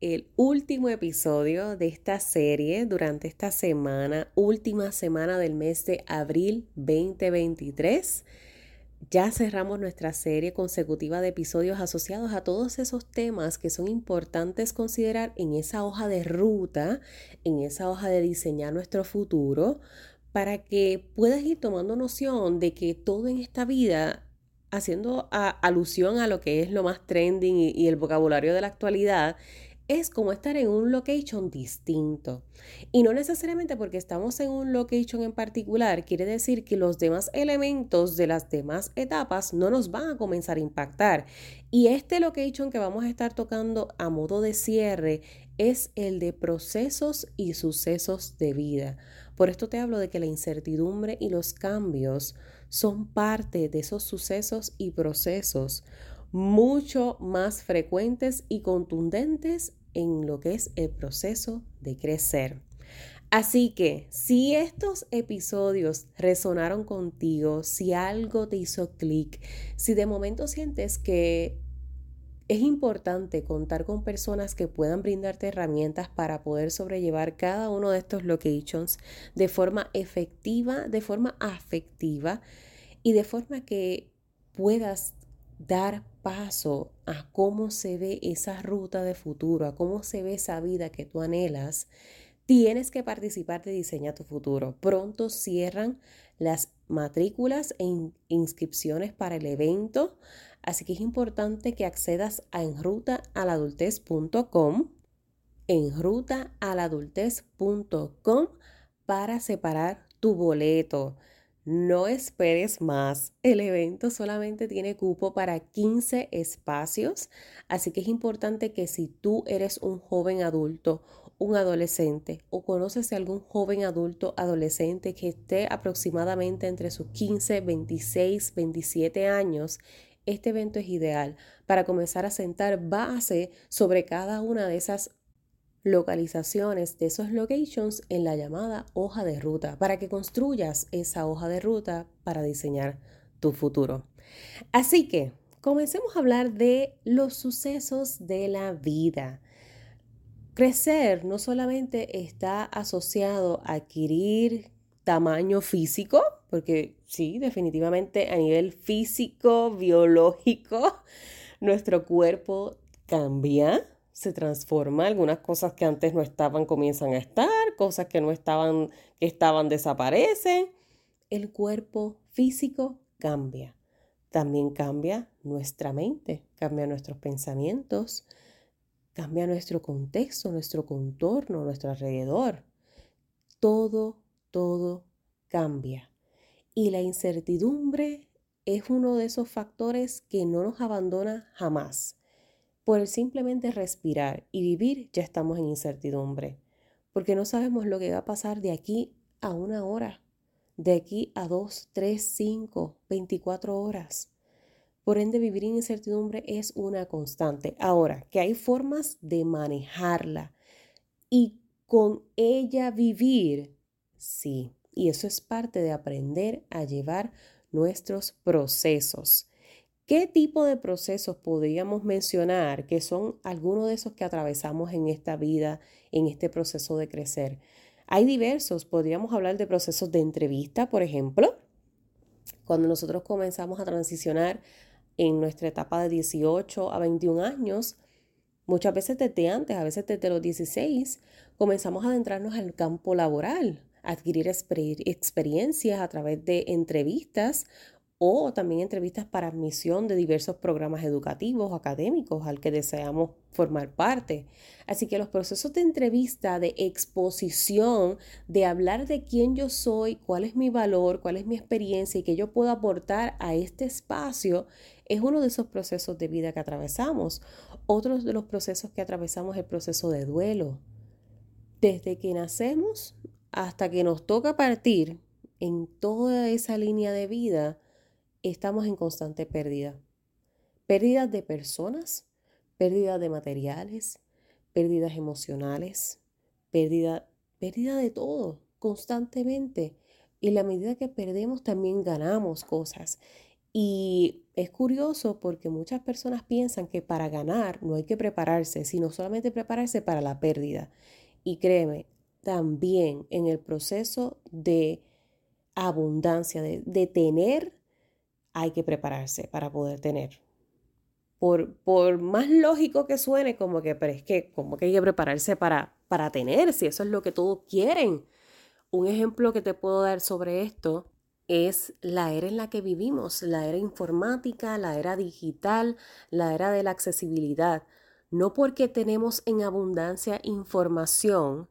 el último episodio de esta serie durante esta semana, última semana del mes de abril 2023. Ya cerramos nuestra serie consecutiva de episodios asociados a todos esos temas que son importantes considerar en esa hoja de ruta, en esa hoja de diseñar nuestro futuro, para que puedas ir tomando noción de que todo en esta vida, haciendo alusión a lo que es lo más trending y el vocabulario de la actualidad, es como estar en un location distinto. Y no necesariamente porque estamos en un location en particular, quiere decir que los demás elementos de las demás etapas no nos van a comenzar a impactar. Y este location que vamos a estar tocando a modo de cierre es el de procesos y sucesos de vida. Por esto te hablo de que la incertidumbre y los cambios son parte de esos sucesos y procesos mucho más frecuentes y contundentes en lo que es el proceso de crecer. Así que si estos episodios resonaron contigo, si algo te hizo clic, si de momento sientes que es importante contar con personas que puedan brindarte herramientas para poder sobrellevar cada uno de estos locations de forma efectiva, de forma afectiva y de forma que puedas dar paso a cómo se ve esa ruta de futuro, a cómo se ve esa vida que tú anhelas, tienes que participar de Diseña tu futuro. Pronto cierran las matrículas e inscripciones para el evento, así que es importante que accedas a enrutaaladultez.com, enrutaaladultez.com para separar tu boleto. No esperes más. El evento solamente tiene cupo para 15 espacios, así que es importante que si tú eres un joven adulto, un adolescente o conoces a algún joven adulto adolescente que esté aproximadamente entre sus 15, 26, 27 años, este evento es ideal para comenzar a sentar base sobre cada una de esas localizaciones de esos locations en la llamada hoja de ruta para que construyas esa hoja de ruta para diseñar tu futuro. Así que comencemos a hablar de los sucesos de la vida. Crecer no solamente está asociado a adquirir tamaño físico, porque sí, definitivamente a nivel físico, biológico, nuestro cuerpo cambia, se transforma, algunas cosas que antes no estaban comienzan a estar, cosas que no estaban, que estaban desaparecen. El cuerpo físico cambia. También cambia nuestra mente, cambia nuestros pensamientos, cambia nuestro contexto, nuestro contorno, nuestro alrededor. Todo, todo cambia. Y la incertidumbre es uno de esos factores que no nos abandona jamás por el simplemente respirar y vivir ya estamos en incertidumbre, porque no sabemos lo que va a pasar de aquí a una hora, de aquí a dos, tres, cinco, veinticuatro horas. Por ende, vivir en incertidumbre es una constante. Ahora, que hay formas de manejarla y con ella vivir, sí. Y eso es parte de aprender a llevar nuestros procesos. ¿Qué tipo de procesos podríamos mencionar que son algunos de esos que atravesamos en esta vida, en este proceso de crecer? Hay diversos, podríamos hablar de procesos de entrevista, por ejemplo, cuando nosotros comenzamos a transicionar en nuestra etapa de 18 a 21 años, muchas veces desde antes, a veces desde los 16, comenzamos a adentrarnos al campo laboral, adquirir experiencias a través de entrevistas o también entrevistas para admisión de diversos programas educativos o académicos al que deseamos formar parte. Así que los procesos de entrevista, de exposición, de hablar de quién yo soy, cuál es mi valor, cuál es mi experiencia y qué yo puedo aportar a este espacio, es uno de esos procesos de vida que atravesamos. Otro de los procesos que atravesamos es el proceso de duelo desde que nacemos hasta que nos toca partir, en toda esa línea de vida, estamos en constante pérdida. Pérdidas de personas, pérdidas de materiales, pérdidas emocionales, pérdida, pérdida de todo, constantemente. Y la medida que perdemos también ganamos cosas. Y es curioso porque muchas personas piensan que para ganar no hay que prepararse, sino solamente prepararse para la pérdida. Y créeme, también en el proceso de abundancia, de, de tener, hay que prepararse para poder tener. Por, por, más lógico que suene, como que, pero es que, como que hay que prepararse para, para tener, si eso es lo que todos quieren. Un ejemplo que te puedo dar sobre esto es la era en la que vivimos, la era informática, la era digital, la era de la accesibilidad. No porque tenemos en abundancia información,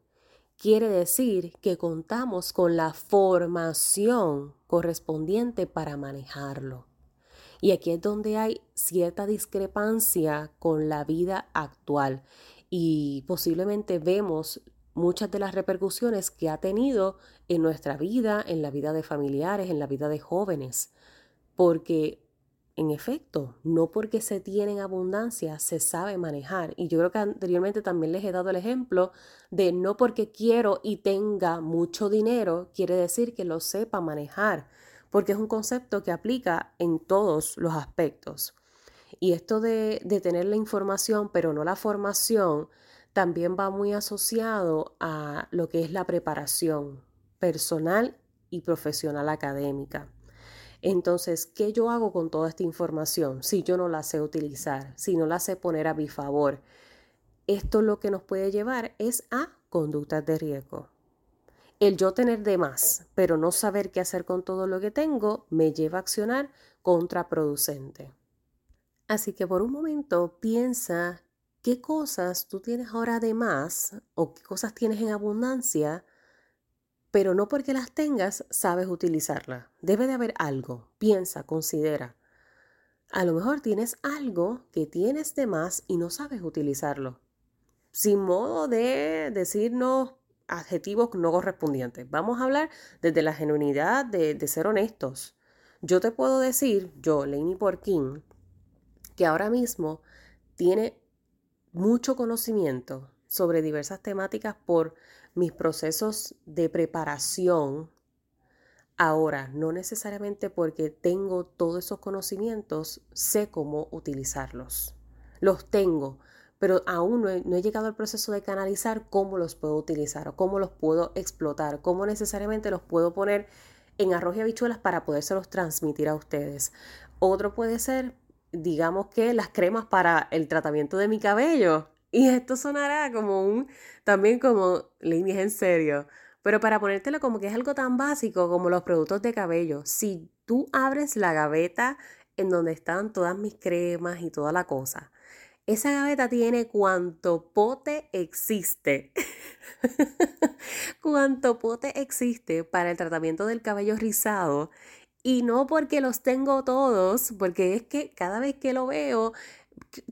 quiere decir que contamos con la formación correspondiente para manejarlo. Y aquí es donde hay cierta discrepancia con la vida actual y posiblemente vemos muchas de las repercusiones que ha tenido en nuestra vida, en la vida de familiares, en la vida de jóvenes. Porque, en efecto, no porque se tiene en abundancia se sabe manejar. Y yo creo que anteriormente también les he dado el ejemplo de no porque quiero y tenga mucho dinero, quiere decir que lo sepa manejar porque es un concepto que aplica en todos los aspectos. Y esto de, tener la información, pero no la formación, también va muy asociado a lo que es la preparación personal y profesional académica. Entonces, ¿qué yo hago con toda esta información si yo no la sé utilizar, si no la sé poner a mi favor? Esto lo que nos puede llevar es a conductas de riesgo. El yo tener de más, pero no saber qué hacer con todo lo que tengo, me lleva a accionar contraproducente. Así que por un momento piensa qué cosas tú tienes ahora de más o qué cosas tienes en abundancia, pero no porque las tengas sabes utilizarlas. Debe de haber algo. Piensa, considera. A lo mejor tienes algo que tienes de más y no sabes utilizarlo. Sin modo de decirnos adjetivos no correspondientes. Vamos a hablar desde la genuinidad de, ser honestos. Yo te puedo decir, yo, Lainey Porkin, que ahora mismo tiene mucho conocimiento sobre diversas temáticas por mis procesos de preparación. Ahora, no necesariamente porque tengo todos esos conocimientos, sé cómo utilizarlos. Los tengo, pero aún no he, llegado al proceso de canalizar cómo los puedo utilizar o cómo los puedo explotar, cómo necesariamente los puedo poner en arroz y habichuelas para podérselos transmitir a ustedes. Otro puede ser, digamos que las cremas para el tratamiento de mi cabello. Y esto sonará como un, también como líneas en serio. Pero para ponértelo como que es algo tan básico como los productos de cabello. Si tú abres la gaveta en donde están todas mis cremas y toda la cosa, esa gaveta tiene cuanto pote existe. cuanto pote existe para el tratamiento del cabello rizado. Y no porque los tengo todos, porque es que cada vez que lo veo,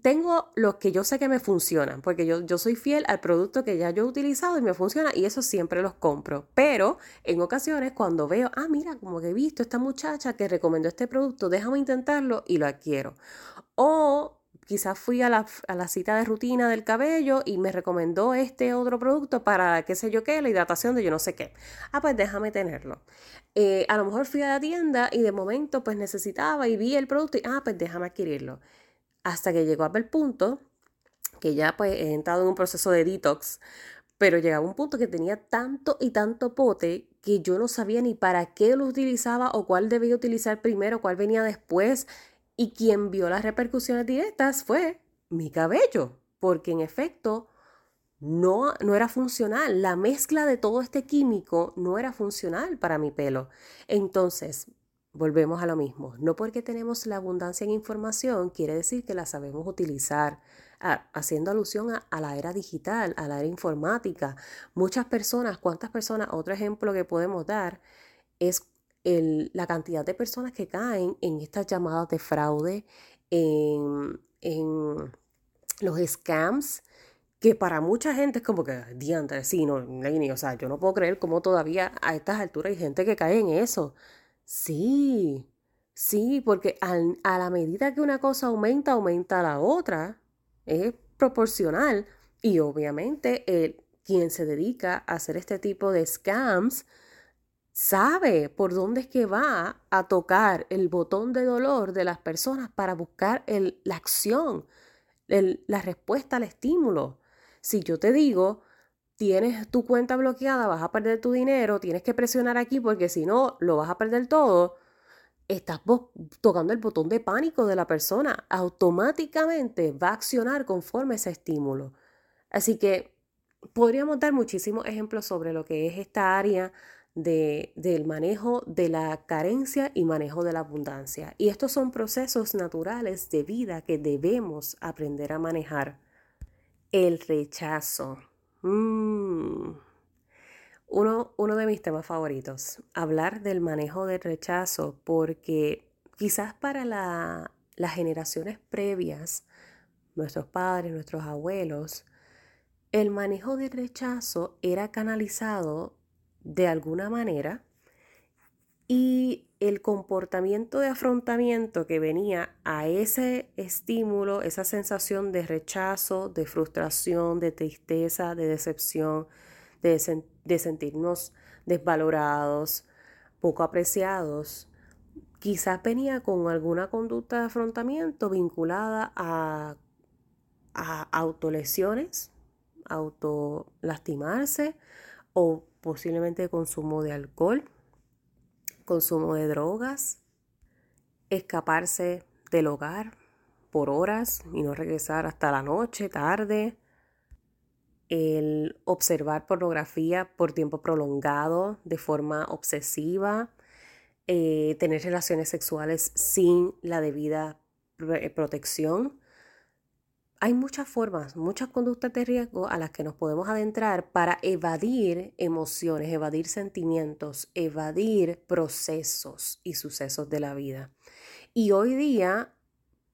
tengo los que yo sé que me funcionan, porque yo, yo soy fiel al producto que ya yo he utilizado y me funciona y eso siempre los compro. Pero en ocasiones cuando veo, ah, mira, como que he visto esta muchacha que recomendó este producto, déjame intentarlo y lo adquiero. O quizás fui a la, cita de rutina del cabello y me recomendó este otro producto para qué sé yo qué, la hidratación de yo no sé qué. Ah, pues déjame tenerlo. Eh, a lo mejor fui a la tienda y de momento pues necesitaba y vi el producto y ah, pues déjame adquirirlo. Hasta que llegó a el punto que ya pues he entrado en un proceso de detox, pero llegaba un punto que tenía tanto y tanto pote que yo no sabía ni para qué lo utilizaba o cuál debía utilizar primero, cuál venía después. Y quien vio las repercusiones directas fue mi cabello, porque en efecto no, no era funcional. La mezcla de todo este químico no era funcional para mi pelo. Entonces, volvemos a lo mismo. No porque tenemos la abundancia en información quiere decir que la sabemos utilizar. haciendo alusión a, la era digital, a la era informática. Muchas personas, ¿cuántas personas? Otro ejemplo que podemos dar es la cantidad de personas que caen en estas llamadas de fraude, en, los scams, que para mucha gente es como que, diantre, sí, no, o sea, yo no puedo creer cómo todavía a estas alturas hay gente que cae en eso. Sí, sí, porque a la medida que una cosa aumenta, aumenta la otra. Es proporcional. Y obviamente el, quien se dedica a hacer este tipo de scams sabe por dónde es que va a tocar el botón de dolor de las personas para buscar el, la acción, la respuesta al estímulo. Si yo te digo, tienes tu cuenta bloqueada, vas a perder tu dinero, tienes que presionar aquí porque si no, lo vas a perder todo, estás tocando el botón de pánico de la persona. Automáticamente va a accionar conforme ese estímulo. Así que podríamos dar muchísimos ejemplos sobre lo que es esta área de, del manejo de la carencia y manejo de la abundancia. Y estos son procesos naturales de vida que debemos aprender a manejar. El rechazo. Mm. Uno, uno de mis temas favoritos, hablar del manejo del rechazo, porque quizás para la, las generaciones previas, nuestros padres, nuestros abuelos, el manejo del rechazo era canalizado de alguna manera y el comportamiento de afrontamiento que venía a ese estímulo, esa sensación de rechazo, de frustración, de tristeza, de decepción, de, sentirnos desvalorados, poco apreciados, quizás venía con alguna conducta de afrontamiento vinculada a, a autolesiones, autolastimarse o posiblemente consumo de alcohol consumo de drogas, escaparse del hogar por horas y no regresar hasta la noche, tarde, el observar pornografía por tiempo prolongado de forma obsesiva, eh, tener relaciones sexuales sin la debida protección, hay muchas formas, muchas conductas de riesgo a las que nos podemos adentrar para evadir emociones, evadir sentimientos, evadir procesos y sucesos de la vida. Y hoy día,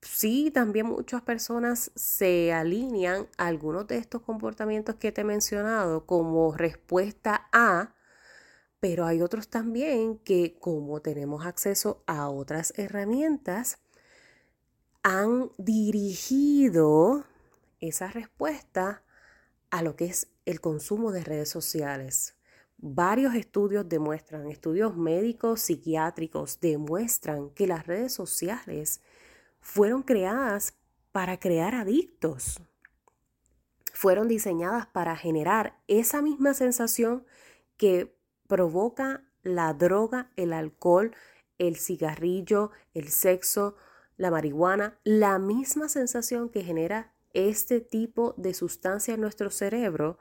sí, también muchas personas se alinean a algunos de estos comportamientos que te he mencionado como respuesta a, pero hay otros también que como tenemos acceso a otras herramientas, han dirigido esa respuesta a lo que es el consumo de redes sociales. Varios estudios demuestran, estudios médicos, psiquiátricos, demuestran que las redes sociales fueron creadas para crear adictos. Fueron diseñadas para generar esa misma sensación que provoca la droga, el alcohol, el cigarrillo, el sexo, la marihuana, la misma sensación que genera este tipo de sustancia en nuestro cerebro,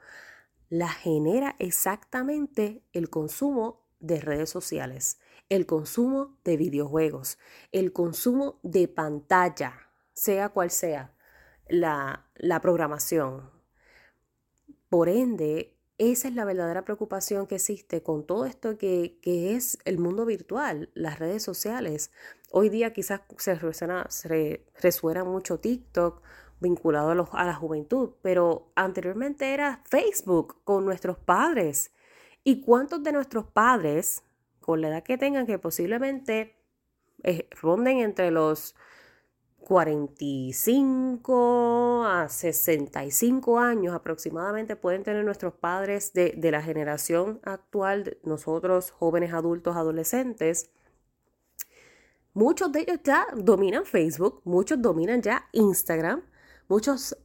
la genera exactamente el consumo de redes sociales, el consumo de videojuegos, el consumo de pantalla, sea cual sea la, la programación. Por ende, esa es la verdadera preocupación que existe con todo esto que, es el mundo virtual, las redes sociales. Hoy día quizás se resuena, mucho TikTok vinculado a, a la juventud, pero anteriormente era Facebook con nuestros padres. ¿Y cuántos de nuestros padres, con la edad que tengan, que posiblemente eh, ronden entre los 45 a 65 años aproximadamente pueden tener nuestros padres de, la generación actual, nosotros jóvenes adultos, adolescentes. Muchos de ellos ya dominan Facebook, muchos dominan ya Instagram, muchos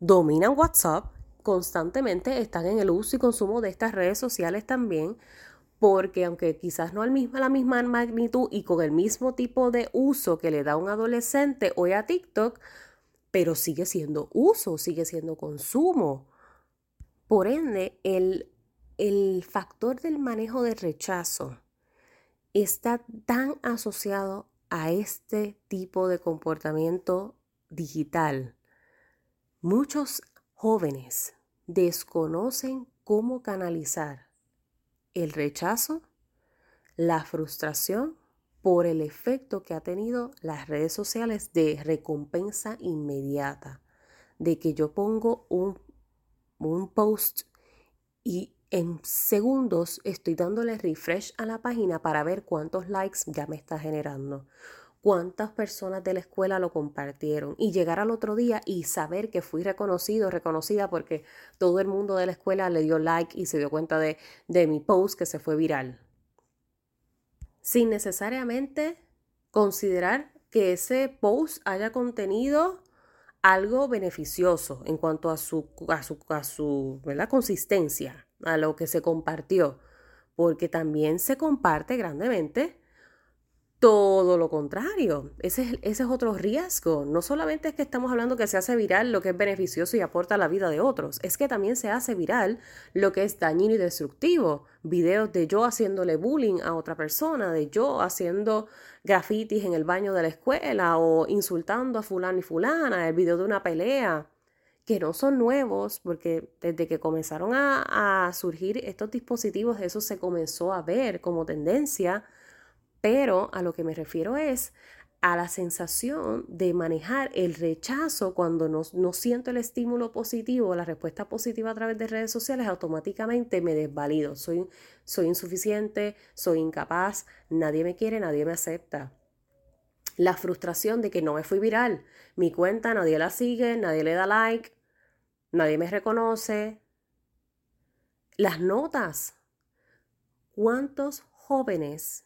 dominan WhatsApp, constantemente están en el uso y consumo de estas redes sociales también porque aunque quizás no al mismo, a la misma magnitud y con el mismo tipo de uso que le da un adolescente hoy a TikTok, pero sigue siendo uso, sigue siendo consumo. Por ende, el, el factor del manejo de rechazo está tan asociado a este tipo de comportamiento digital. Muchos jóvenes desconocen cómo canalizar el rechazo, la frustración por el efecto que ha tenido las redes sociales de recompensa inmediata, de que yo pongo un un post y en segundos estoy dándole refresh a la página para ver cuántos likes ya me está generando, cuántas personas de la escuela lo compartieron y llegar al otro día y saber que fui reconocido, reconocida porque todo el mundo de la escuela le dio like y se dio cuenta de, de mi post que se fue viral. Sin necesariamente considerar que ese post haya contenido algo beneficioso en cuanto a su, a su, a su consistencia a lo que se compartió, porque también se comparte grandemente todo lo contrario. Ese es, otro riesgo. No solamente es que estamos hablando que se hace viral lo que es beneficioso y aporta a la vida de otros, es que también se hace viral lo que es dañino y destructivo. Videos de yo haciéndole bullying a otra persona, de yo haciendo grafitis en el baño de la escuela o insultando a fulano y fulana, el video de una pelea que no son nuevos, porque desde que comenzaron a, surgir estos dispositivos, eso se comenzó a ver como tendencia, pero a lo que me refiero es a la sensación de manejar el rechazo cuando no, no, siento el estímulo positivo, la respuesta positiva a través de redes sociales, automáticamente me desvalido. Soy, soy insuficiente, soy incapaz, nadie me quiere, nadie me acepta. La frustración de que no me fui viral, mi cuenta nadie la sigue, nadie le da like, nadie me reconoce. Las notas. ¿Cuántos jóvenes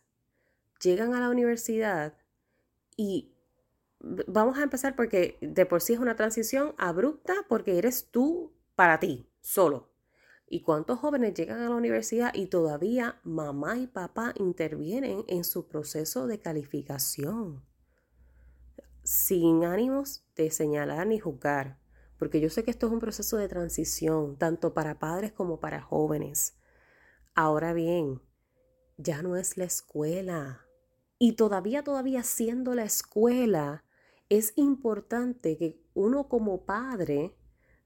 llegan a la universidad y vamos a empezar porque de por sí es una transición abrupta porque eres tú para ti, solo. ¿Y cuántos jóvenes llegan a la universidad y todavía mamá y papá intervienen en su proceso de calificación? Sin ánimos de señalar ni juzgar, porque yo sé que esto es un proceso de transición, tanto para padres como para jóvenes. Ahora bien, ya no es la escuela. Y todavía, todavía siendo la escuela, es importante que uno como padre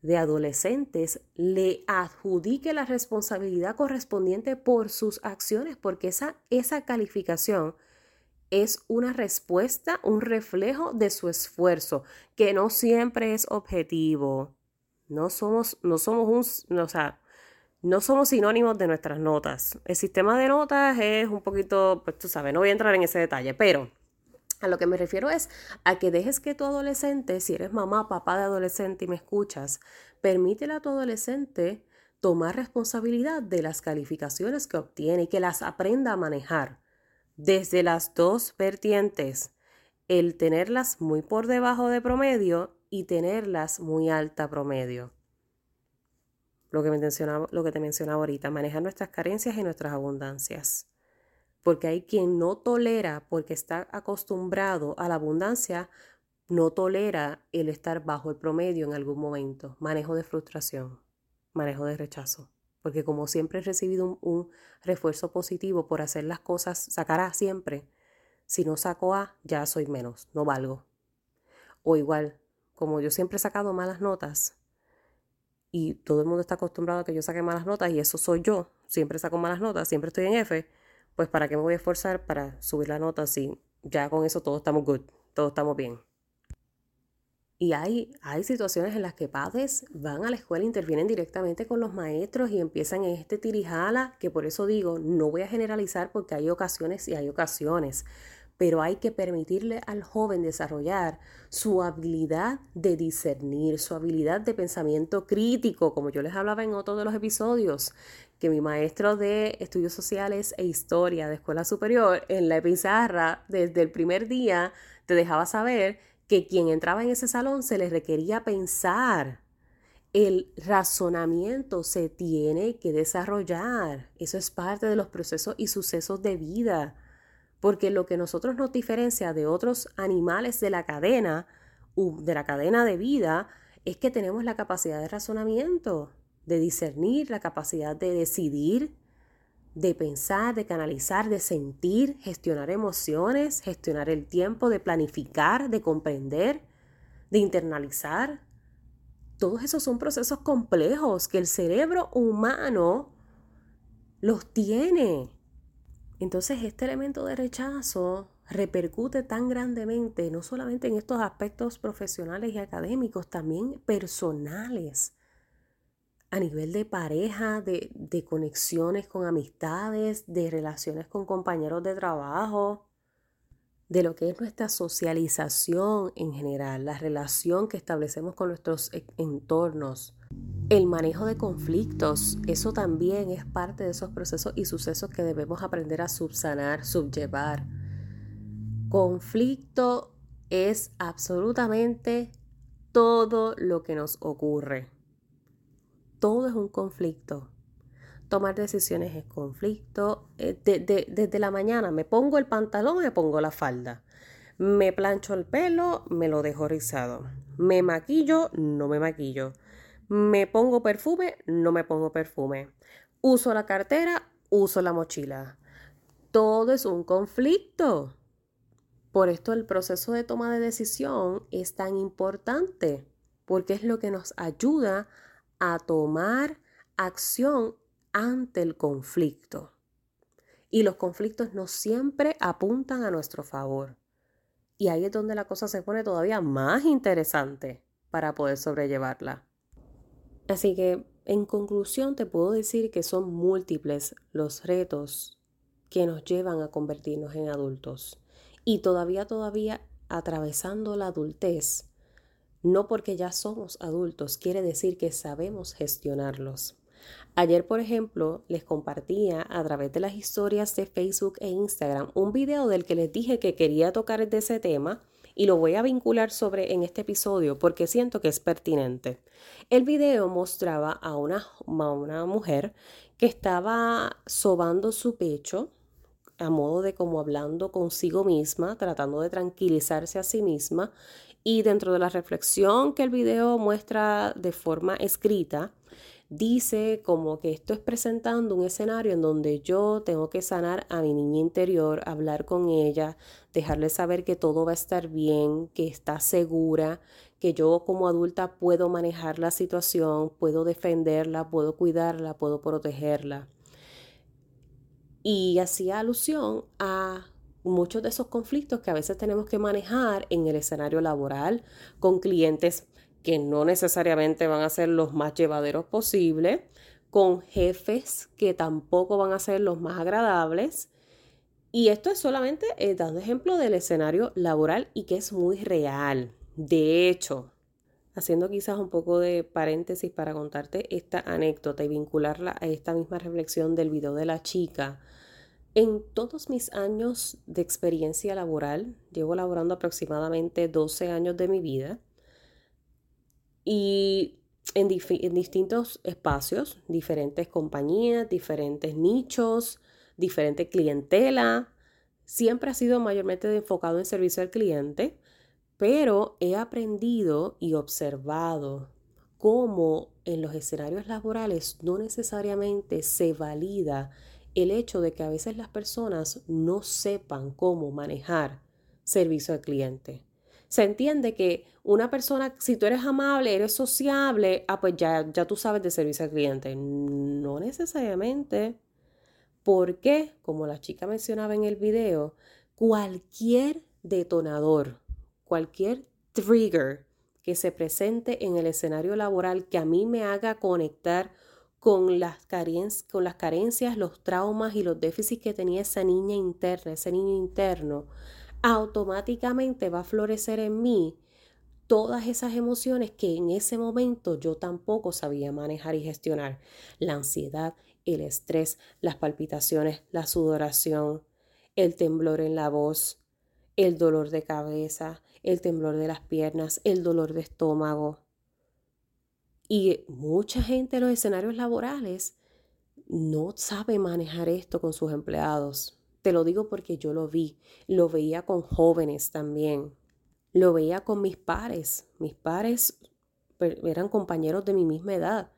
de adolescentes le adjudique la responsabilidad correspondiente por sus acciones, porque esa, esa calificación es una respuesta, un reflejo de su esfuerzo, que no siempre es objetivo. No somos, no somos un, o sea, no somos sinónimos de nuestras notas. El sistema de notas es un poquito, pues tú sabes, no voy a entrar en ese detalle, pero a lo que me refiero es a que dejes que tu adolescente, si eres mamá, papá de adolescente y me escuchas, permítele a tu adolescente tomar responsabilidad de las calificaciones que obtiene y que las aprenda a manejar desde las dos vertientes, el tenerlas muy por debajo de promedio y tenerlas muy alta promedio. Lo que, lo que te mencionaba ahorita, manejar nuestras carencias y nuestras abundancias. Porque hay quien no tolera, porque está acostumbrado a la abundancia, no tolera el estar bajo el promedio en algún momento. Manejo de frustración, manejo de rechazo porque como siempre he recibido un, refuerzo positivo por hacer las cosas, sacar A siempre, si no saco A, ya soy menos, no valgo. O igual, como yo siempre he sacado malas notas y todo el mundo está acostumbrado a que yo saque malas notas y eso soy yo, siempre saco malas notas, siempre estoy en F, pues ¿para qué me voy a esforzar para subir la nota si ya con eso todos estamos good, todos estamos bien? Y hay, hay situaciones en las que padres van a la escuela, intervienen directamente con los maestros y empiezan en este tirijala, que por eso digo, no voy a generalizar porque hay ocasiones y hay ocasiones, pero hay que permitirle al joven desarrollar su habilidad de discernir, su habilidad de pensamiento crítico, como yo les hablaba en otro de los episodios, que mi maestro de estudios sociales e historia de escuela superior en la pizarra desde el primer día te dejaba saber que quien entraba en ese salón se le requería pensar. El razonamiento se tiene que desarrollar. Eso es parte de los procesos y sucesos de vida. Porque lo que nosotros nos diferencia de otros animales de la cadena, de la cadena de vida, es que tenemos la capacidad de razonamiento, de discernir, la capacidad de decidir, de pensar, de canalizar, de sentir, gestionar emociones, gestionar el tiempo, de planificar, de comprender, de internalizar. Todos esos son procesos complejos que el cerebro humano los tiene. Entonces este elemento de rechazo repercute tan grandemente, no solamente en estos aspectos profesionales y académicos, también personales a nivel de pareja, de, de conexiones con amistades, de relaciones con compañeros de trabajo, de lo que es nuestra socialización en general, la relación que establecemos con nuestros e, entornos. El manejo de conflictos, eso también es parte de esos procesos y sucesos que debemos aprender a subsanar, subllevar. Conflicto es absolutamente todo lo que nos ocurre. Todo es un conflicto. Tomar decisiones es conflicto. Eh, desde la mañana me pongo el pantalón, me pongo la falda. Me plancho el pelo, me lo dejo rizado. Me maquillo, no me maquillo. Me pongo perfume, no me pongo perfume. Uso la cartera, uso la mochila. Todo es un conflicto. Por esto el proceso de toma de decisión es tan importante, porque es lo que nos ayuda a tomar acción ante el conflicto. Y los conflictos no siempre apuntan a nuestro favor. Y ahí es donde la cosa se pone todavía más interesante para poder sobrellevarla. Así que, en conclusión, te puedo decir que son múltiples los retos que nos llevan a convertirnos en adultos. Y todavía, todavía atravesando la adultez, no porque ya somos adultos, quiere decir que sabemos gestionarlos. Ayer, por ejemplo, les compartía a través de las historias de Facebook e Instagram un video del que les dije que quería tocar de ese tema y lo voy a vincular sobre en este episodio porque siento que es pertinente. El video mostraba a una, a una mujer que estaba sobando su pecho a modo de como hablando consigo misma, tratando de tranquilizarse a sí misma y dentro de la reflexión que el video muestra de forma escrita, dice como que esto es presentando un escenario en donde yo tengo que sanar a mi niña interior, hablar con ella, dejarle saber que todo va a estar bien, que está segura, que yo como adulta puedo manejar la situación, puedo defenderla, puedo cuidarla, puedo protegerla. Y hacía alusión a muchos de esos conflictos que a veces tenemos que manejar en el escenario laboral con clientes que no necesariamente van a ser los más llevaderos posibles, con jefes que tampoco van a ser los más agradables. Y esto es solamente eh, dando ejemplo del escenario laboral y que es muy real. De hecho, haciendo quizás un poco de paréntesis para contarte esta anécdota y vincularla a esta misma reflexión del video de la chica. En todos mis años de experiencia laboral, llevo laborando aproximadamente 12 años de mi vida, y en, distintos espacios, diferentes compañías, diferentes nichos, diferente clientela. Siempre ha sido mayormente enfocado en servicio al cliente, pero he aprendido y observado cómo en los escenarios laborales no necesariamente se valida el hecho de que a veces las personas no sepan cómo manejar servicio al cliente se entiende que una persona, si tú eres amable, eres sociable, ah, pues ya, ya tú sabes de servicio al cliente. No necesariamente. Porque, como la chica mencionaba en el video, cualquier detonador, cualquier trigger que se presente en el escenario laboral que a mí me haga conectar con las, con las carencias, los traumas y los déficits que tenía esa niña interna, ese niño interno, automáticamente va a florecer en mí todas esas emociones que en ese momento yo tampoco sabía manejar y gestionar. La ansiedad, el estrés, las palpitaciones, la sudoración, el temblor en la voz, el dolor de cabeza, el temblor de las piernas, el dolor de estómago. Y mucha gente en los escenarios laborales no sabe manejar esto con sus empleados. Te lo digo porque yo lo vi, lo veía con jóvenes también, lo veía con mis pares, mis pares eran compañeros de mi misma edad.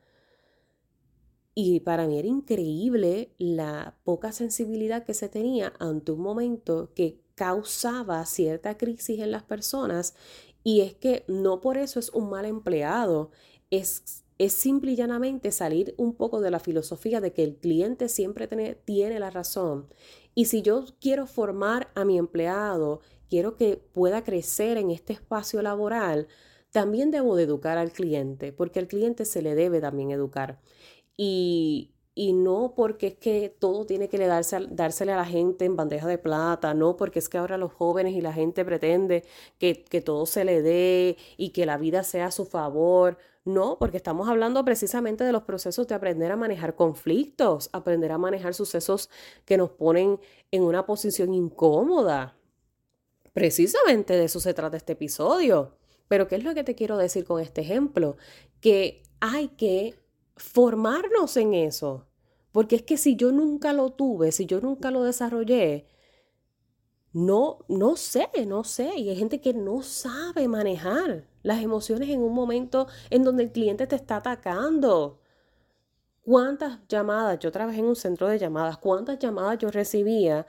Y para mí era increíble la poca sensibilidad que se tenía ante un momento que causaba cierta crisis en las personas y es que no por eso es un mal empleado, es, es simple y llanamente salir un poco de la filosofía de que el cliente siempre tiene, tiene la razón y si yo quiero formar a mi empleado, quiero que pueda crecer en este espacio laboral, también debo de educar al cliente, porque al cliente se le debe también educar. Y, y no porque es que todo tiene que darse, dársele a la gente en bandeja de plata, no porque es que ahora los jóvenes y la gente pretende que, que todo se le dé y que la vida sea a su favor. No, porque estamos hablando precisamente de los procesos de aprender a manejar conflictos, aprender a manejar sucesos que nos ponen en una posición incómoda. Precisamente de eso se trata este episodio. Pero ¿qué es lo que te quiero decir con este ejemplo? Que hay que formarnos en eso. Porque es que si yo nunca lo tuve, si yo nunca lo desarrollé, no, no sé, no sé. Y hay gente que no sabe manejar las emociones en un momento en donde el cliente te está atacando. ¿Cuántas llamadas? Yo trabajé en un centro de llamadas. ¿Cuántas llamadas yo recibía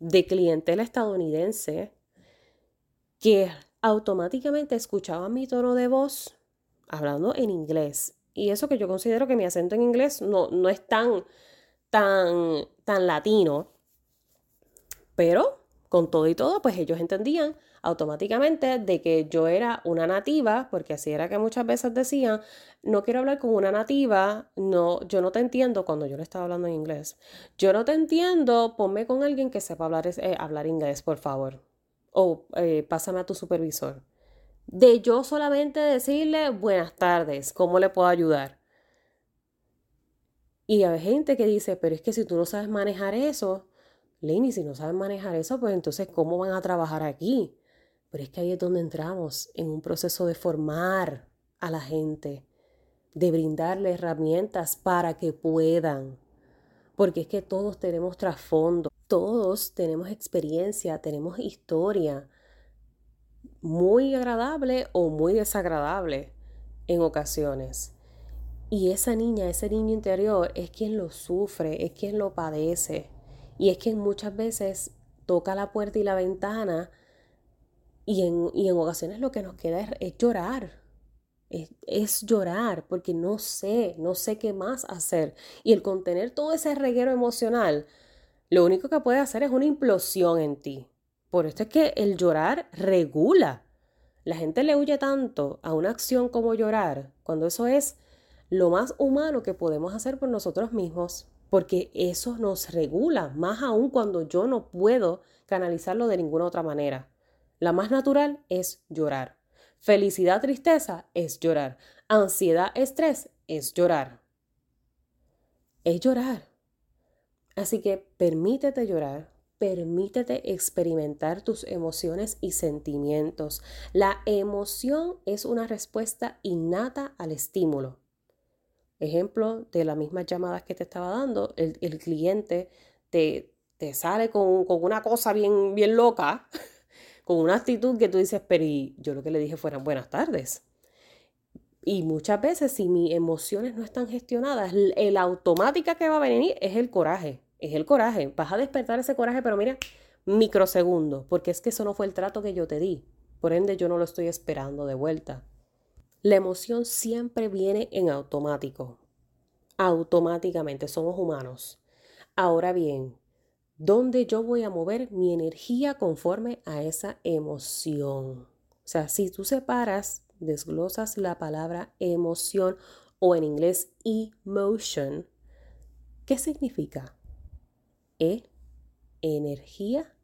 de clientela estadounidense que automáticamente escuchaban mi tono de voz hablando en inglés y eso que yo considero que mi acento en inglés no, no es tan, tan, tan latino. Pero con todo y todo, pues ellos entendían automáticamente de que yo era una nativa, porque así era que muchas veces decían, no quiero hablar con una nativa, no, yo no te entiendo cuando yo le estaba hablando en inglés. Yo no te entiendo, ponme con alguien que sepa hablar, eh, hablar inglés, por favor. O eh, pásame a tu supervisor de yo solamente decirle buenas tardes, ¿cómo le puedo ayudar? Y hay gente que dice, pero es que si tú no sabes manejar eso, Lenny, si no sabes manejar eso, pues entonces ¿cómo van a trabajar aquí? Pero es que ahí es donde entramos, en un proceso de formar a la gente, de brindarle herramientas para que puedan. Porque es que todos tenemos trasfondo, todos tenemos experiencia, tenemos historia muy agradable o muy desagradable en ocasiones. Y esa niña, ese niño interior es quien lo sufre, es quien lo padece. Y es quien muchas veces toca la puerta y la ventana y en, en ocasiones lo que nos queda es, llorar. Es, es, llorar porque no sé, no sé qué más hacer. Y el contener todo ese reguero emocional, lo único que puede hacer es una implosión en ti. Por esto es que el llorar regula. La gente le huye tanto a una acción como llorar, cuando eso es lo más humano que podemos hacer por nosotros mismos, porque eso nos regula, más aún cuando yo no puedo canalizarlo de ninguna otra manera. La más natural es llorar. Felicidad, tristeza es llorar. Ansiedad, estrés es llorar. Es llorar. Así que permítete llorar, permítete experimentar tus emociones y sentimientos. La emoción es una respuesta innata al estímulo. Ejemplo de las mismas llamadas que te estaba dando, el, cliente te, te sale con, una cosa bien, bien loca, con una actitud que tú dices, pero yo lo que le dije fueran buenas tardes. Y muchas veces si mis emociones no están gestionadas, el automática que va a venir es el coraje es el coraje. Vas a despertar ese coraje, pero mira, microsegundos, porque es que eso no fue el trato que yo te di. Por ende, yo no lo estoy esperando de vuelta. La emoción siempre viene en automático. Automáticamente, somos humanos. Ahora bien, ¿dónde yo voy a mover mi energía conforme a esa emoción? O sea, si tú separas, desglosas la palabra emoción o en inglés emotion, ¿qué significa? E, energía,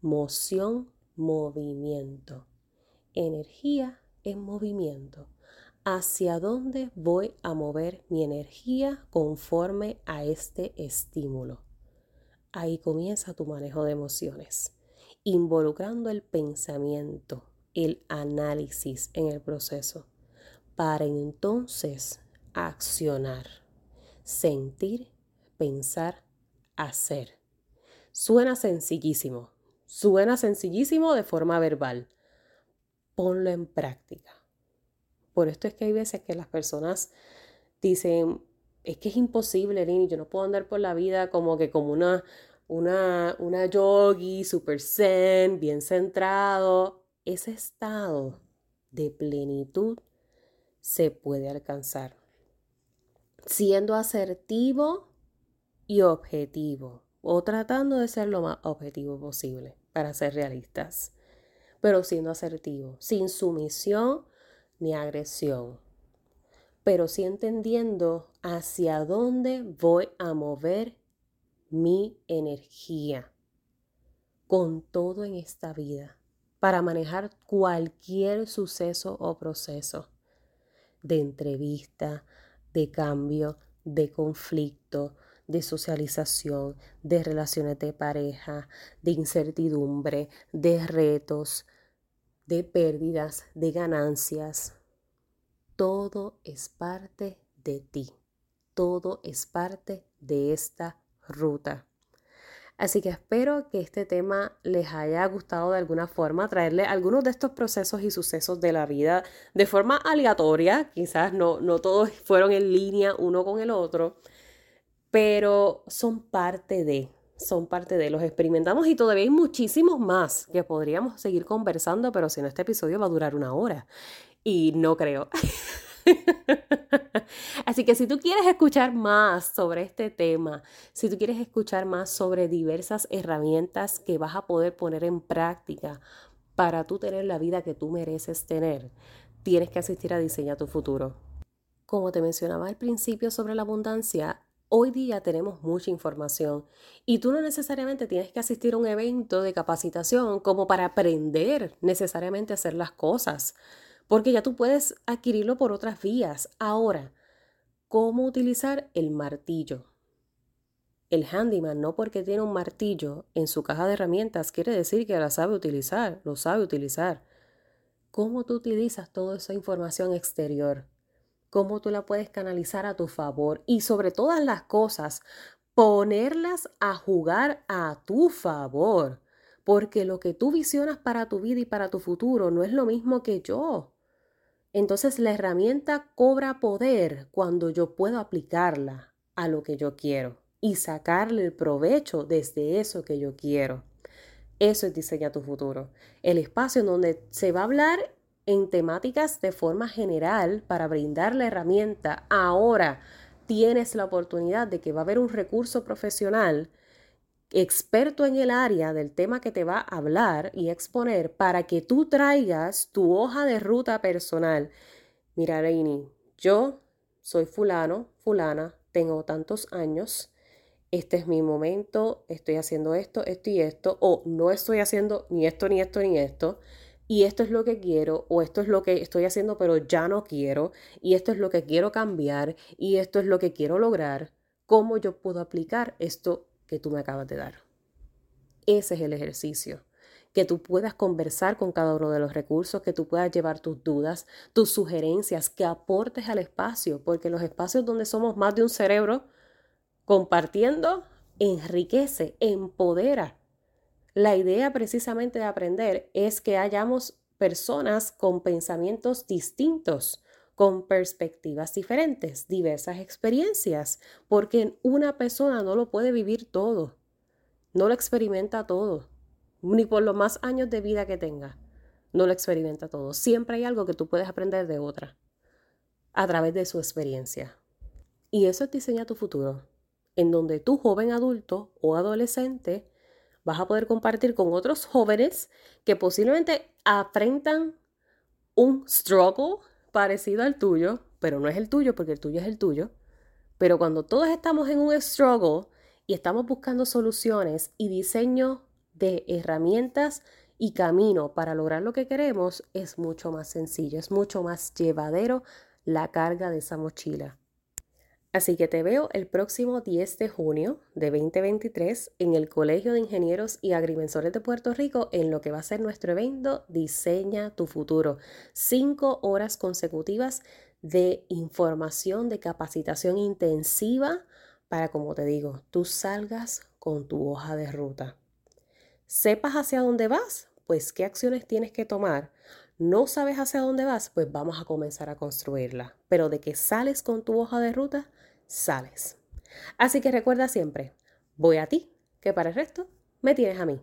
moción, movimiento. Energía en movimiento. ¿Hacia dónde voy a mover mi energía conforme a este estímulo? Ahí comienza tu manejo de emociones, involucrando el pensamiento, el análisis en el proceso, para entonces accionar, sentir, pensar, hacer. Suena sencillísimo, suena sencillísimo de forma verbal. Ponlo en práctica. Por esto es que hay veces que las personas dicen, es que es imposible, Lini, yo no puedo andar por la vida como que como una, una, una yogi, super zen, bien centrado. Ese estado de plenitud se puede alcanzar siendo asertivo y objetivo, o tratando de ser lo más objetivo posible para ser realistas, pero siendo asertivo, sin sumisión, ni agresión, pero sí entendiendo hacia dónde voy a mover mi energía con todo en esta vida para manejar cualquier suceso o proceso de entrevista, de cambio, de conflicto, de socialización, de relaciones de pareja, de incertidumbre, de retos, de pérdidas, de ganancias. Todo es parte de ti. Todo es parte de esta ruta. Así que espero que este tema les haya gustado de alguna forma, traerle algunos de estos procesos y sucesos de la vida de forma aleatoria, quizás no, no todos fueron en línea uno con el otro, pero son parte de, son parte de, los experimentamos y todavía hay muchísimos más que podríamos seguir conversando, pero si no, este episodio va a durar una hora y no creo. Así que si tú quieres escuchar más sobre este tema, si tú quieres escuchar más sobre diversas herramientas que vas a poder poner en práctica para tú tener la vida que tú mereces tener, tienes que asistir a Diseña tu futuro. Como te mencionaba al principio sobre la abundancia, Hoy día tenemos mucha información y tú no necesariamente tienes que asistir a un evento de capacitación como para aprender necesariamente a hacer las cosas, porque ya tú puedes adquirirlo por otras vías. Ahora, ¿cómo utilizar el martillo? El handyman no porque tiene un martillo en su caja de herramientas quiere decir que la sabe utilizar, lo sabe utilizar. ¿Cómo tú utilizas toda esa información exterior? cómo tú la puedes canalizar a tu favor y sobre todas las cosas, ponerlas a jugar a tu favor, porque lo que tú visionas para tu vida y para tu futuro no es lo mismo que yo. Entonces la herramienta cobra poder cuando yo puedo aplicarla a lo que yo quiero y sacarle el provecho desde eso que yo quiero. Eso es diseñar tu futuro. El espacio en donde se va a hablar en temáticas de forma general para brindar la herramienta. Ahora tienes la oportunidad de que va a haber un recurso profesional experto en el área del tema que te va a hablar y exponer para que tú traigas tu hoja de ruta personal. Mira, Reini, yo soy fulano, fulana, tengo tantos años, este es mi momento, estoy haciendo esto, esto y esto, o no estoy haciendo ni esto, ni esto, ni esto y esto es lo que quiero o esto es lo que estoy haciendo pero ya no quiero y esto es lo que quiero cambiar y esto es lo que quiero lograr, ¿cómo yo puedo aplicar esto que tú me acabas de dar? Ese es el ejercicio. Que tú puedas conversar con cada uno de los recursos, que tú puedas llevar tus dudas, tus sugerencias, que aportes al espacio, porque los espacios donde somos más de un cerebro, compartiendo, enriquece, empodera la idea precisamente de aprender es que hayamos personas con pensamientos distintos, con perspectivas diferentes, diversas experiencias, porque una persona no lo puede vivir todo, no lo experimenta todo, ni por los más años de vida que tenga, no lo experimenta todo. Siempre hay algo que tú puedes aprender de otra a través de su experiencia. Y eso es diseñar tu futuro, en donde tu joven adulto o adolescente vas a poder compartir con otros jóvenes que posiblemente afrentan un struggle parecido al tuyo, pero no es el tuyo porque el tuyo es el tuyo. Pero cuando todos estamos en un struggle y estamos buscando soluciones y diseño de herramientas y camino para lograr lo que queremos, es mucho más sencillo, es mucho más llevadero la carga de esa mochila. Así que te veo el próximo 10 de junio de 2023 en el Colegio de Ingenieros y Agrimensores de Puerto Rico en lo que va a ser nuestro evento Diseña tu futuro. Cinco horas consecutivas de información, de capacitación intensiva para, como te digo, tú salgas con tu hoja de ruta. ¿Sepas hacia dónde vas? Pues qué acciones tienes que tomar. ¿No sabes hacia dónde vas? Pues vamos a comenzar a construirla. Pero de que sales con tu hoja de ruta, sales. Así que recuerda siempre, voy a ti, que para el resto me tienes a mí.